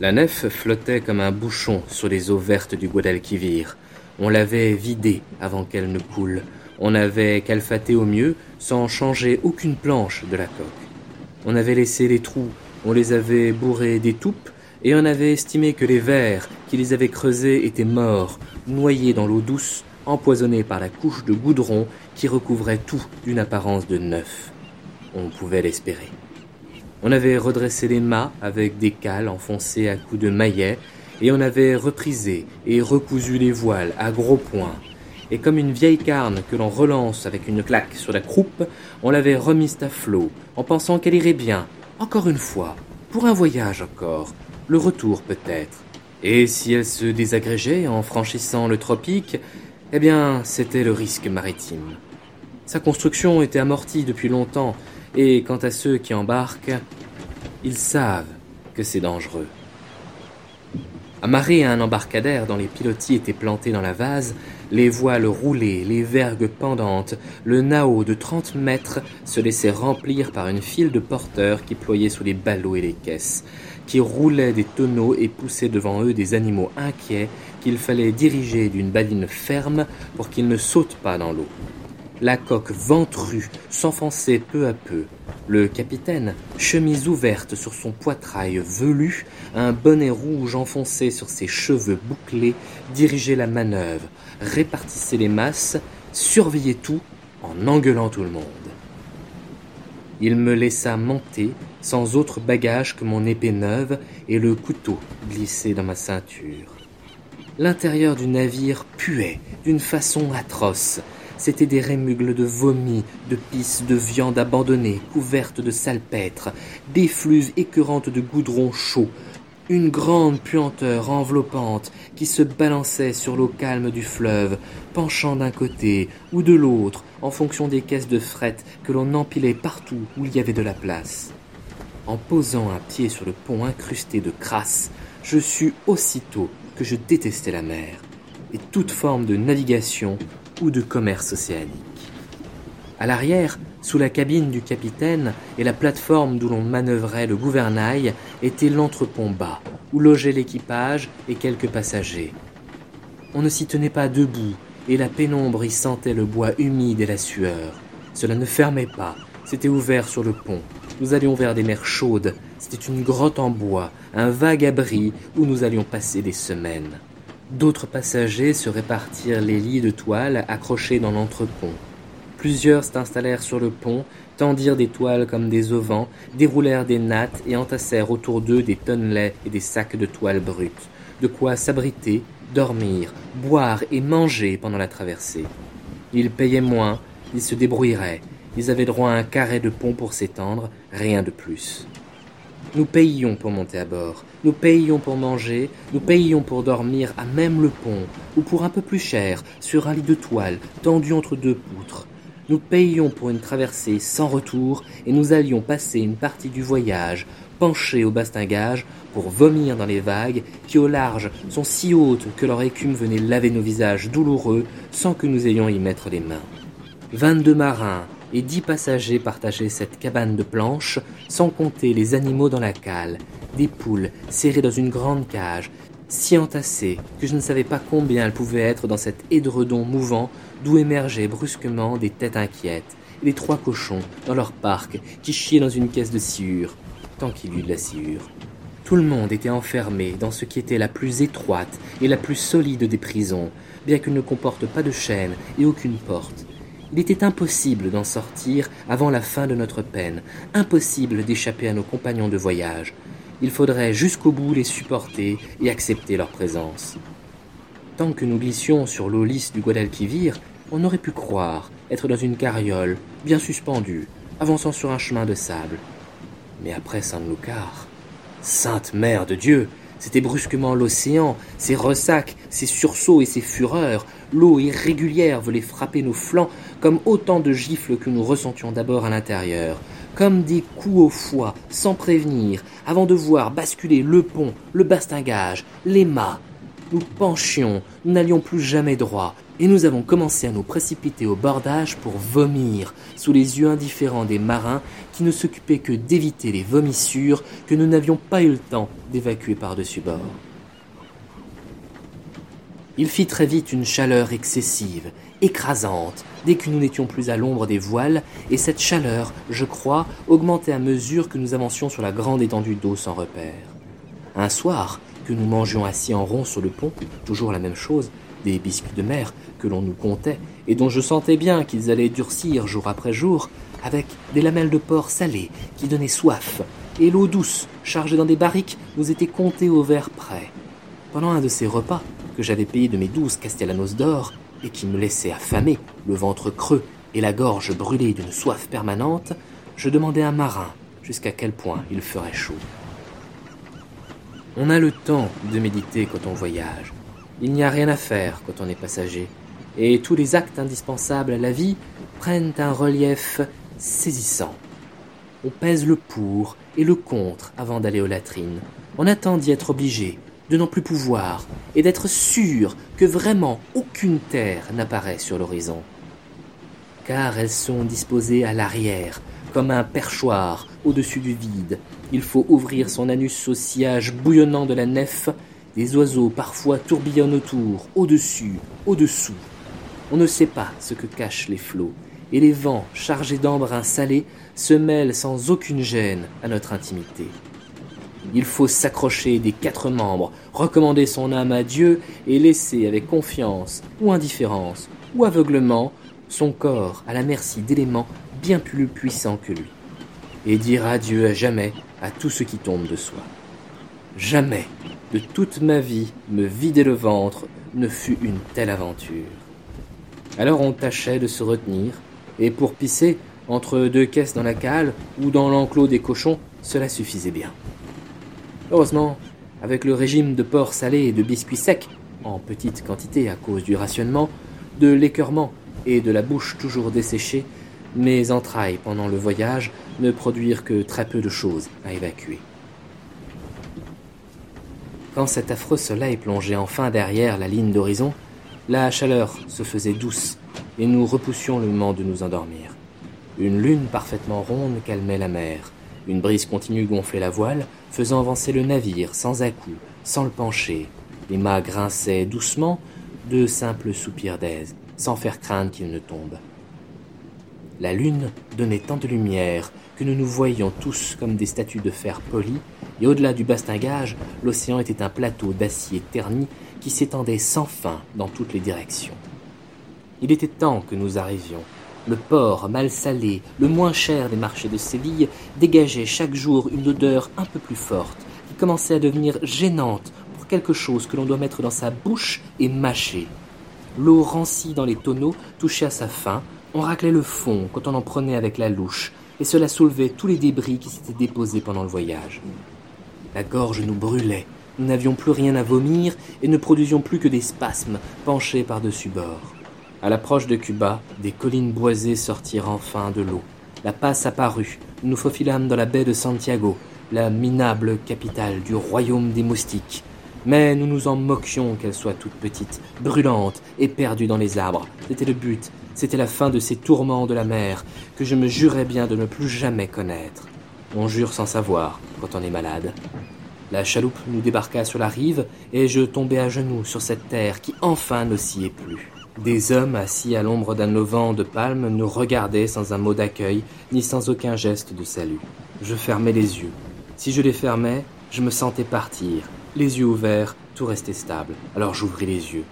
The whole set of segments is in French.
La nef flottait comme un bouchon sur les eaux vertes du Guadalquivir. On l'avait vidée avant qu'elle ne coule. On n'avait calfaté au mieux sans changer aucune planche de la coque. On avait laissé les trous, on les avait bourrés d'étoupes et on avait estimé que les vers qui les avaient creusés étaient morts, noyés dans l'eau douce, empoisonnés par la couche de goudron qui recouvrait tout d'une apparence de neuf. On pouvait l'espérer. On avait redressé les mâts avec des cales enfoncées à coups de maillet, et on avait reprisé et recousu les voiles à gros points. Et comme une vieille carne que l'on relance avec une claque sur la croupe, on l'avait remise à flot, en pensant qu'elle irait bien, encore une fois, pour un voyage encore, le retour peut-être. Et si elle se désagrégeait en franchissant le tropique, eh bien, c'était le risque maritime. Sa construction était amortie depuis longtemps, et quant à ceux qui embarquent, ils savent que c'est dangereux. Amarré à un embarcadère dont les pilotis étaient plantés dans la vase, les voiles roulées, les vergues pendantes, le nao de trente mètres se laissait remplir par une file de porteurs qui ployaient sous les ballots et les caisses, qui roulaient des tonneaux et poussaient devant eux des animaux inquiets qu'il fallait diriger d'une baline ferme pour qu'ils ne sautent pas dans l'eau. La coque ventrue s'enfonçait peu à peu. Le capitaine, chemise ouverte sur son poitrail velu, un bonnet rouge enfoncé sur ses cheveux bouclés, dirigeait la manœuvre, répartissait les masses, surveillait tout en engueulant tout le monde. Il me laissa monter sans autre bagage que mon épée neuve et le couteau glissé dans ma ceinture. L'intérieur du navire puait d'une façon atroce. C'étaient des rémugles de vomi, de pisse, de viande abandonnée, couvertes de salpêtre, d'effluves écœurantes de goudron chaud, une grande puanteur enveloppante qui se balançait sur l'eau calme du fleuve, penchant d'un côté ou de l'autre en fonction des caisses de fret que l'on empilait partout où il y avait de la place. En posant un pied sur le pont incrusté de crasse, je sus aussitôt que je détestais la mer et toute forme de navigation de commerce océanique. À l'arrière, sous la cabine du capitaine et la plateforme d'où l'on manœuvrait le gouvernail, était l'entrepont bas, où logeait l'équipage et quelques passagers. On ne s'y tenait pas debout, et la pénombre y sentait le bois humide et la sueur. Cela ne fermait pas, c'était ouvert sur le pont. Nous allions vers des mers chaudes, c'était une grotte en bois, un vague abri où nous allions passer des semaines. D'autres passagers se répartirent les lits de toile accrochés dans l'entrepont. Plusieurs s'installèrent sur le pont, tendirent des toiles comme des auvents, déroulèrent des nattes et entassèrent autour d'eux des tonnelets et des sacs de toile brute. De quoi s'abriter, dormir, boire et manger pendant la traversée. Ils payaient moins, ils se débrouilleraient, ils avaient droit à un carré de pont pour s'étendre, rien de plus. Nous payions pour monter à bord, nous payions pour manger, nous payions pour dormir à même le pont, ou pour un peu plus cher, sur un lit de toile tendu entre deux poutres. Nous payions pour une traversée sans retour, et nous allions passer une partie du voyage, penchés au bastingage, pour vomir dans les vagues qui au large sont si hautes que leur écume venait laver nos visages douloureux sans que nous ayons y mettre les mains. Vingt-deux marins, et dix passagers partageaient cette cabane de planches, sans compter les animaux dans la cale, des poules serrées dans une grande cage, si entassées que je ne savais pas combien elles pouvaient être dans cet édredon mouvant d'où émergeaient brusquement des têtes inquiètes, et les trois cochons dans leur parc qui chiaient dans une caisse de sciure, tant qu'il y eut de la sciure. Tout le monde était enfermé dans ce qui était la plus étroite et la plus solide des prisons, bien qu'elle ne comporte pas de chaîne et aucune porte, il était impossible d'en sortir avant la fin de notre peine, impossible d'échapper à nos compagnons de voyage. Il faudrait jusqu'au bout les supporter et accepter leur présence. Tant que nous glissions sur l'eau lisse du Guadalquivir, on aurait pu croire être dans une carriole, bien suspendue, avançant sur un chemin de sable. Mais après San Lucar, Sainte Mère de Dieu, c'était brusquement l'océan, ses ressacs, ses sursauts et ses fureurs. L'eau irrégulière voulait frapper nos flancs comme autant de gifles que nous ressentions d'abord à l'intérieur, comme des coups au foie, sans prévenir, avant de voir basculer le pont, le bastingage, les mâts. Nous penchions, nous n'allions plus jamais droit, et nous avons commencé à nous précipiter au bordage pour vomir sous les yeux indifférents des marins qui ne s'occupaient que d'éviter les vomissures que nous n'avions pas eu le temps d'évacuer par-dessus bord. Il fit très vite une chaleur excessive, écrasante, dès que nous n'étions plus à l'ombre des voiles, et cette chaleur, je crois, augmentait à mesure que nous avancions sur la grande étendue d'eau sans repère. Un soir, que nous mangions assis en rond sur le pont, toujours la même chose, des biscuits de mer que l'on nous comptait, et dont je sentais bien qu'ils allaient durcir jour après jour, avec des lamelles de porc salées qui donnaient soif, et l'eau douce, chargée dans des barriques, nous était comptée au verre près. Pendant un de ces repas, que j'avais payé de mes douze castellanos d'or, et qui me laissait affamé, le ventre creux et la gorge brûlée d'une soif permanente, je demandai à un marin jusqu'à quel point il ferait chaud. On a le temps de méditer quand on voyage. Il n'y a rien à faire quand on est passager. Et tous les actes indispensables à la vie prennent un relief saisissant. On pèse le pour et le contre avant d'aller aux latrines. On attend d'y être obligé, de n'en plus pouvoir, et d'être sûr que vraiment aucune terre n'apparaît sur l'horizon. Car elles sont disposées à l'arrière, comme un perchoir au-dessus du vide. Il faut ouvrir son anus au sillage bouillonnant de la nef. Des oiseaux parfois tourbillonnent autour, au-dessus, au-dessous. On ne sait pas ce que cachent les flots, et les vents chargés d'embrun salé se mêlent sans aucune gêne à notre intimité. Il faut s'accrocher des quatre membres, recommander son âme à Dieu et laisser avec confiance ou indifférence ou aveuglement son corps à la merci d'éléments bien plus puissant que lui, et dire adieu à jamais à tout ce qui tombe de soi. Jamais de toute ma vie me vider le ventre ne fut une telle aventure. Alors on tâchait de se retenir, et pour pisser, entre deux caisses dans la cale ou dans l'enclos des cochons, cela suffisait bien. Heureusement, avec le régime de porc salé et de biscuits secs, en petite quantité à cause du rationnement, de l'écœurement et de la bouche toujours desséchée, mes entrailles pendant le voyage ne produirent que très peu de choses à évacuer. Quand cet affreux soleil plongeait enfin derrière la ligne d'horizon, la chaleur se faisait douce et nous repoussions le moment de nous endormir. Une lune parfaitement ronde calmait la mer. Une brise continue gonflait la voile, faisant avancer le navire sans à-coups, sans le pencher. Les mâts grinçaient doucement, de simples soupirs d'aise, sans faire craindre qu'il ne tombe. La lune donnait tant de lumière que nous nous voyions tous comme des statues de fer polies, et au-delà du bastingage, l'océan était un plateau d'acier terni qui s'étendait sans fin dans toutes les directions. Il était temps que nous arrivions. Le port, mal salé, le moins cher des marchés de Séville, dégageait chaque jour une odeur un peu plus forte, qui commençait à devenir gênante pour quelque chose que l'on doit mettre dans sa bouche et mâcher. L'eau rancie dans les tonneaux touchait à sa fin, on raclait le fond quand on en prenait avec la louche, et cela soulevait tous les débris qui s'étaient déposés pendant le voyage. La gorge nous brûlait, nous n'avions plus rien à vomir et ne produisions plus que des spasmes penchés par-dessus bord. À l'approche de Cuba, des collines boisées sortirent enfin de l'eau. La passe apparut, nous faufilâmes dans la baie de Santiago, la minable capitale du royaume des moustiques. Mais nous nous en moquions qu'elle soit toute petite, brûlante et perdue dans les arbres. C'était le but, c'était la fin de ces tourments de la mer que je me jurais bien de ne plus jamais connaître. On jure sans savoir quand on est malade. La chaloupe nous débarqua sur la rive et je tombai à genoux sur cette terre qui enfin n'oscillait plus. Des hommes assis à l'ombre d'un auvent de palme nous regardaient sans un mot d'accueil ni sans aucun geste de salut. Je fermais les yeux. Si je les fermais, je me sentais partir. Les yeux ouverts, tout restait stable. Alors j'ouvris les yeux.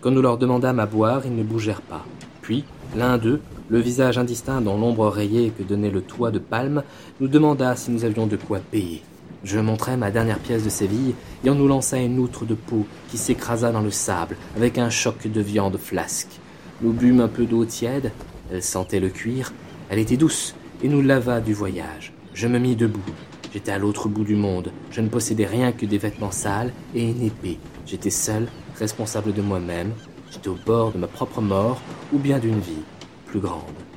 Quand nous leur demandâmes à boire, ils ne bougèrent pas. Puis, l'un d'eux, le visage indistinct dans l'ombre rayée que donnait le toit de palme, nous demanda si nous avions de quoi payer. Je montrai ma dernière pièce de Séville et on nous lança une outre de peau qui s'écrasa dans le sable avec un choc de viande flasque. Nous bûmes un peu d'eau tiède, elle sentait le cuir, elle était douce et nous lava du voyage. Je me mis debout. J'étais à l'autre bout du monde. Je ne possédais rien que des vêtements sales et une épée. J'étais seul, responsable de moi-même, J'étais au bord de ma propre mort ou bien d'une vie plus grande.